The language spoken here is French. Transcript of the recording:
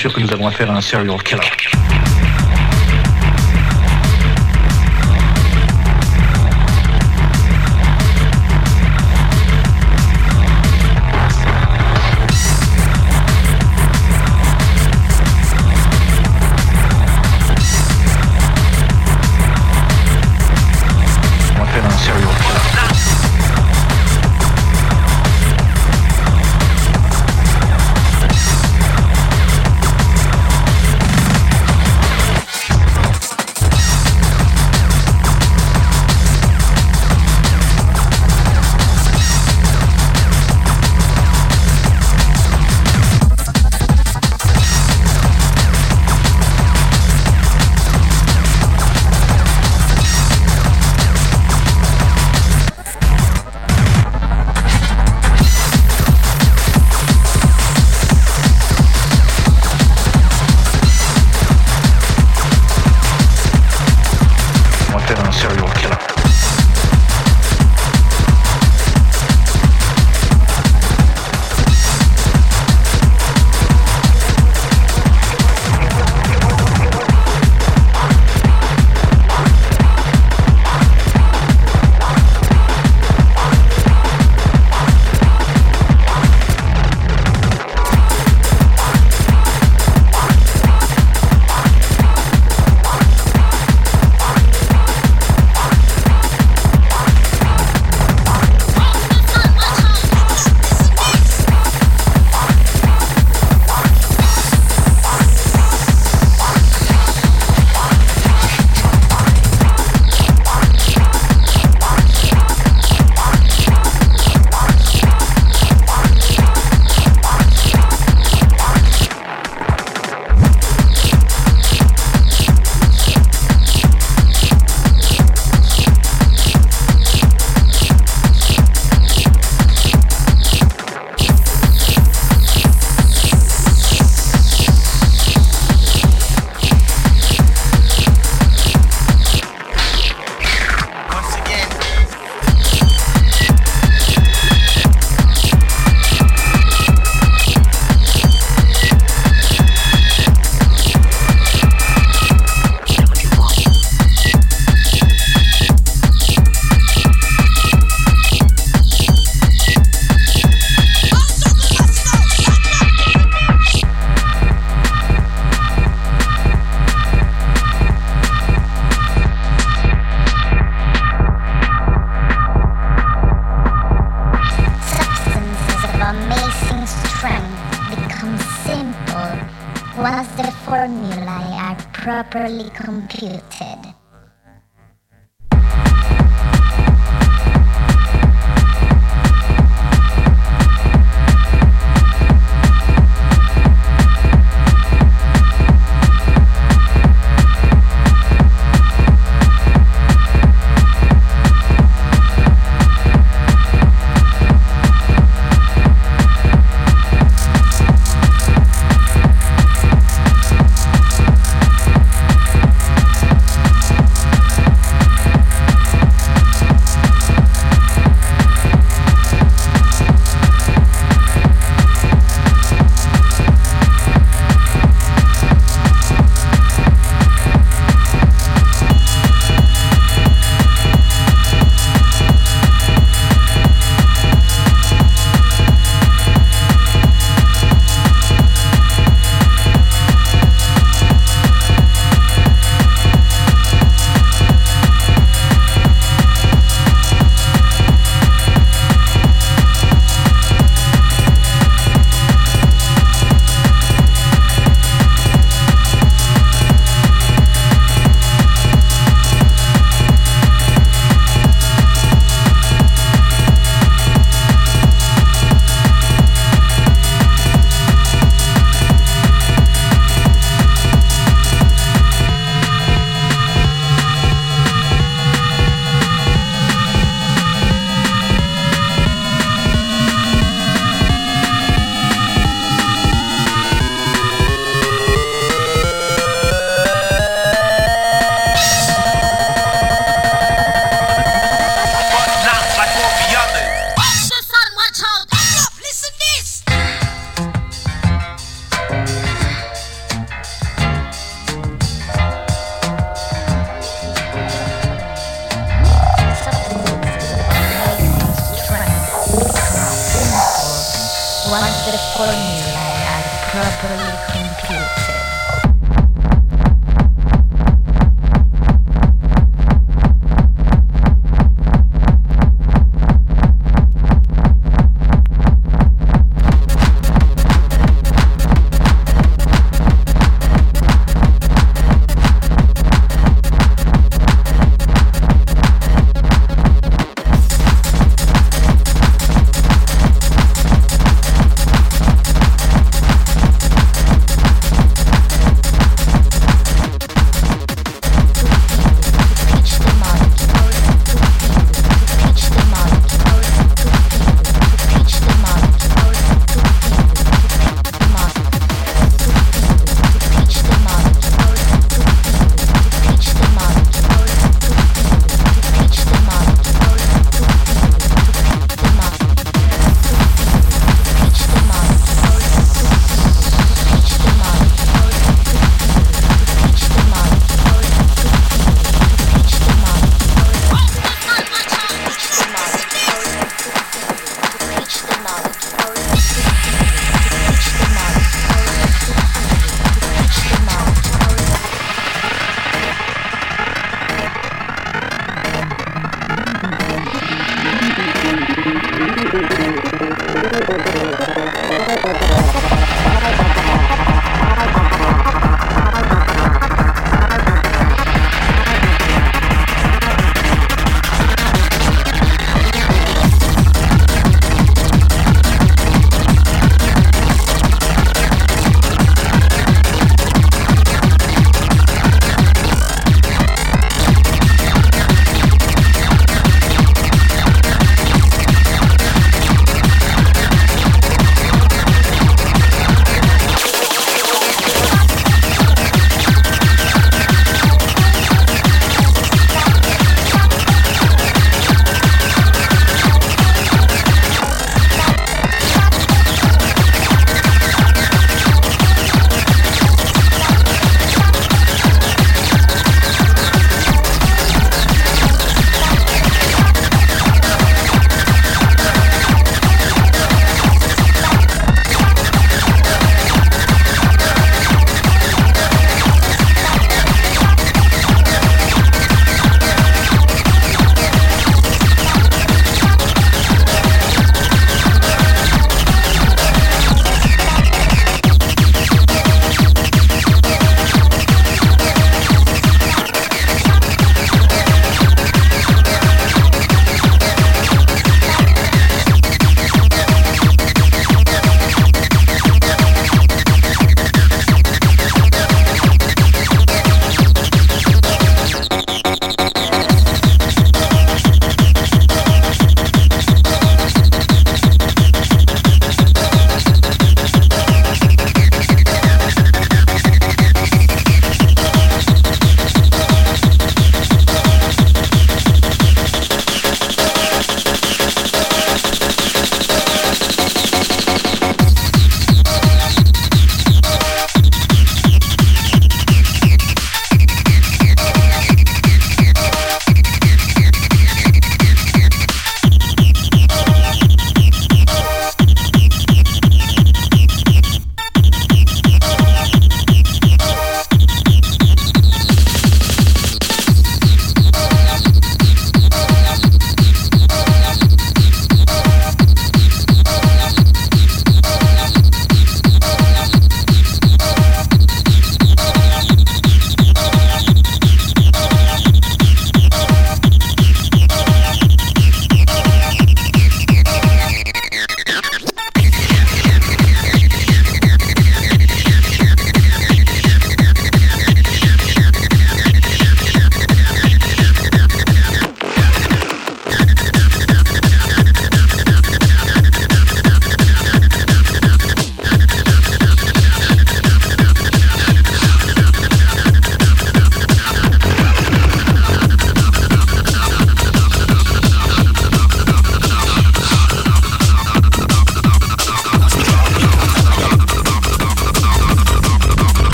sûr que nous avons affaire à un serial killer.